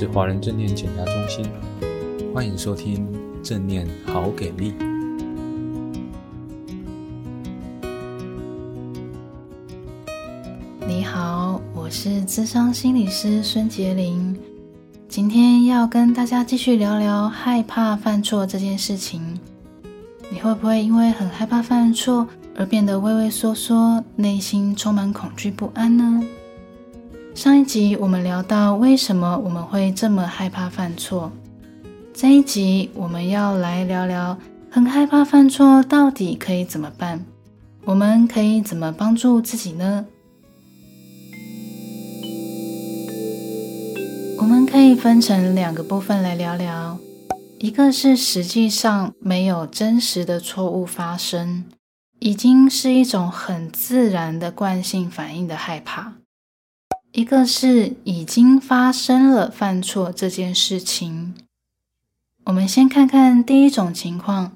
是华人正念减压中心，欢迎收听正念好给力。你好，我是咨商心理师孙洁灵，今天要跟大家继续聊聊害怕犯错这件事情。你会不会因为很害怕犯错而变得畏畏缩缩，内心充满恐惧不安呢？上一集我们聊到为什么我们会这么害怕犯错，这一集我们要来聊聊很害怕犯错到底可以怎么办？我们可以怎么帮助自己呢？我们可以分成两个部分来聊聊，一个是实际上没有真实的错误发生，已经是一种很自然的惯性反应的害怕。一个是已经发生了犯错这件事情，我们先看看第一种情况，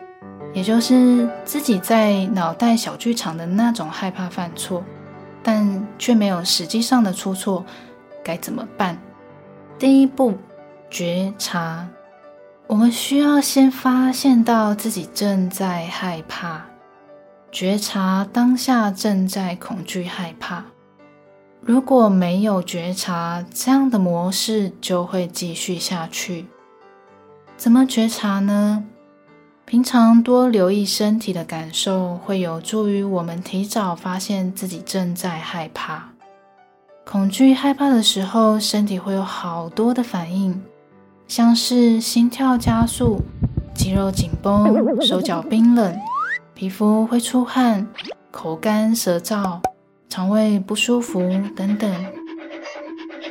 也就是自己在脑袋小剧场的那种害怕犯错，但却没有实际上的出错，该怎么办？第一步，觉察，我们需要先发现到自己正在害怕，觉察当下正在恐惧害怕。如果没有觉察，这样的模式就会继续下去。怎么觉察呢？平常多留意身体的感受，会有助于我们提早发现自己正在害怕。恐惧害怕的时候，身体会有好多的反应，像是心跳加速、肌肉紧绷、手脚冰冷、皮肤会出汗、口干舌燥。肠胃不舒服等等，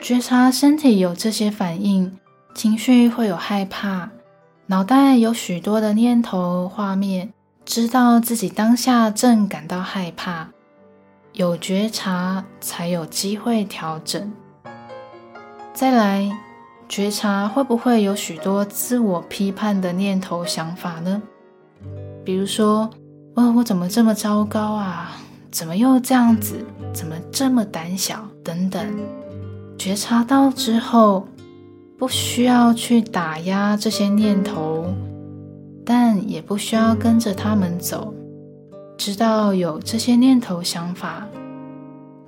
觉察身体有这些反应，情绪会有害怕，脑袋有许多的念头画面，知道自己当下正感到害怕，有觉察才有机会调整。再来，觉察会不会有许多自我批判的念头想法呢？比如说，哇，我怎么这么糟糕啊？怎么又这样子？怎么这么胆小？等等，觉察到之后，不需要去打压这些念头，但也不需要跟着他们走。知道有这些念头想法，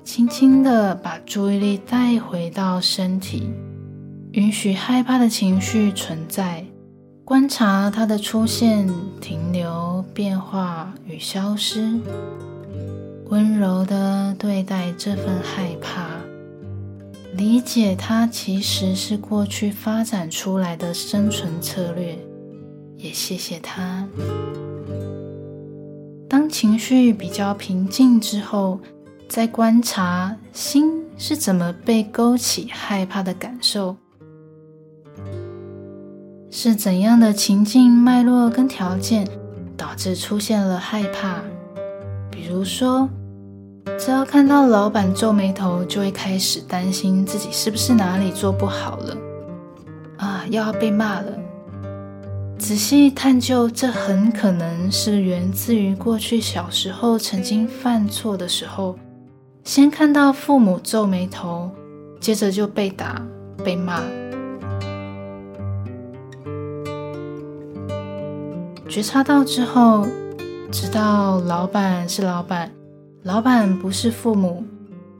轻轻地把注意力带回到身体，允许害怕的情绪存在，观察它的出现、停留、变化与消失。温柔的对待这份害怕，理解它其实是过去发展出来的生存策略，也谢谢它。当情绪比较平静之后，再观察心是怎么被勾起害怕的感受，是怎样的情境脉络跟条件导致出现了害怕。比如说，只要看到老板皱眉头，就会开始担心自己是不是哪里做不好了啊，又要被骂了。仔细探究，这很可能是源自于过去小时候曾经犯错的时候，先看到父母皱眉头，接着就被打、被骂。觉察到之后。知道老板是老板，老板不是父母。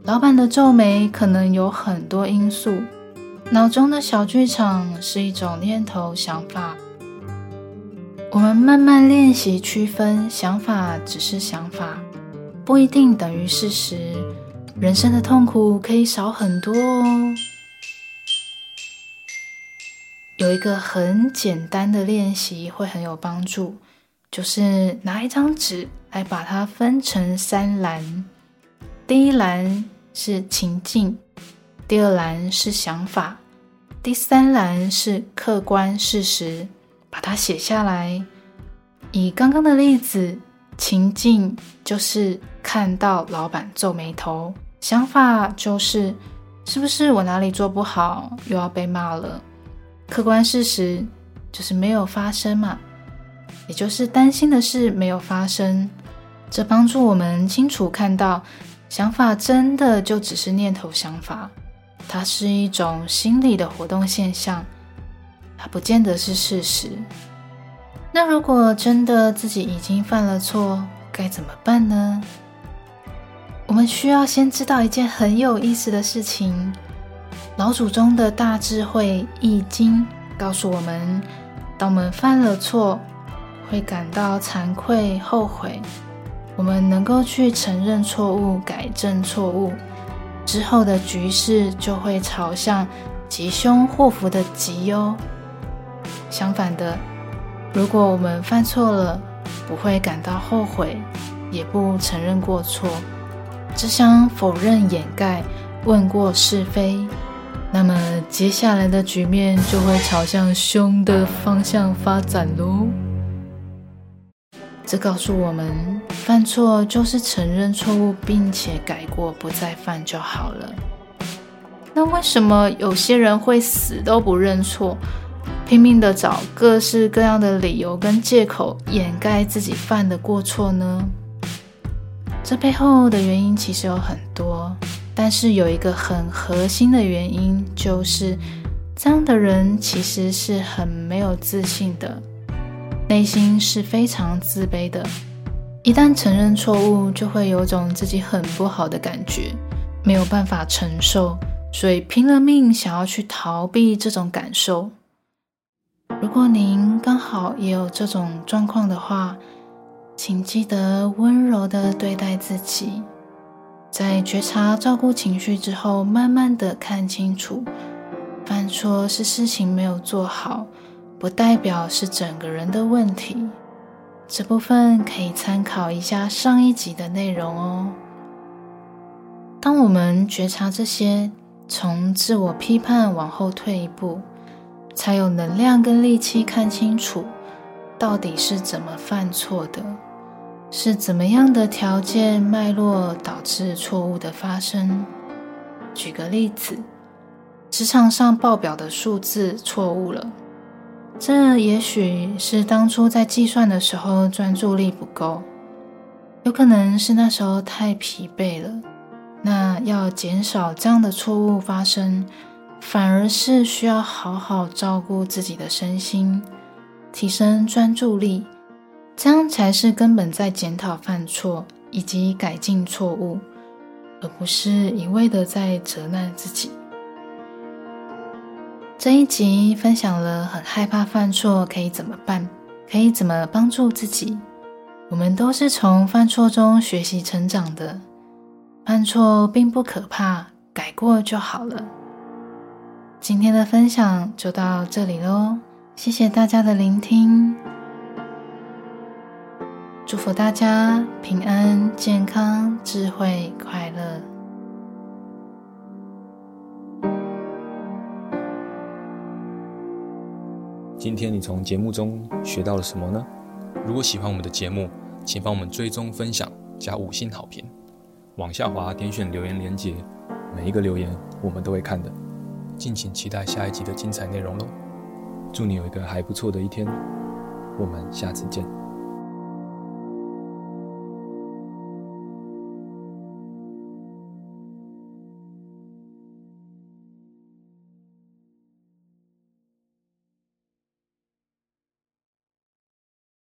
老板的皱眉可能有很多因素，脑中的小剧场是一种念头想法。我们慢慢练习区分，想法只是想法，不一定等于事实。人生的痛苦可以少很多哦。有一个很简单的练习会很有帮助。就是拿一张纸来把它分成三栏，第一栏是情境，第二栏是想法，第三栏是客观事实，把它写下来。以刚刚的例子，情境就是看到老板皱眉头，想法就是是不是我哪里做不好，又要被骂了。客观事实就是没有发生嘛。也就是担心的事没有发生，这帮助我们清楚看到，想法真的就只是念头想法，它是一种心理的活动现象，它不见得是事实。那如果真的自己已经犯了错，该怎么办呢？我们需要先知道一件很有意思的事情：老祖宗的大智慧《易经》告诉我们，当我们犯了错，会感到惭愧、后悔。我们能够去承认错误、改正错误之后的局势，就会朝向吉凶祸福的吉哦。相反的，如果我们犯错了，不会感到后悔，也不承认过错，只想否认、掩盖、问过是非，那么接下来的局面就会朝向凶的方向发展喽。这告诉我们，犯错就是承认错误，并且改过，不再犯就好了。那为什么有些人会死都不认错，拼命的找各式各样的理由跟借口掩盖自己犯的过错呢？这背后的原因其实有很多，但是有一个很核心的原因，就是这样的人其实是很没有自信的。内心是非常自卑的，一旦承认错误，就会有种自己很不好的感觉，没有办法承受，所以拼了命想要去逃避这种感受。如果您刚好也有这种状况的话，请记得温柔地对待自己，在觉察、照顾情绪之后，慢慢地看清楚，犯错是事情没有做好。不代表是整个人的问题，这部分可以参考一下上一集的内容哦。当我们觉察这些，从自我批判往后退一步，才有能量跟力气看清楚到底是怎么犯错的，是怎么样的条件脉络导致错误的发生。举个例子，职场上报表的数字错误了。这也许是当初在计算的时候专注力不够，有可能是那时候太疲惫了。那要减少这样的错误发生，反而是需要好好照顾自己的身心，提升专注力，这样才是根本在检讨犯错以及改进错误，而不是一味的在责难自己。这一集分享了很害怕犯错可以怎么办，可以怎么帮助自己。我们都是从犯错中学习成长的，犯错并不可怕，改过就好了。今天的分享就到这里喽，谢谢大家的聆听，祝福大家平安、健康、智慧、快乐。今天你从节目中学到了什么呢？如果喜欢我们的节目，请帮我们追踪、分享、加五星好评。往下滑，点选留言连接，每一个留言我们都会看的。敬请期待下一集的精彩内容喽！祝你有一个还不错的一天，我们下次见。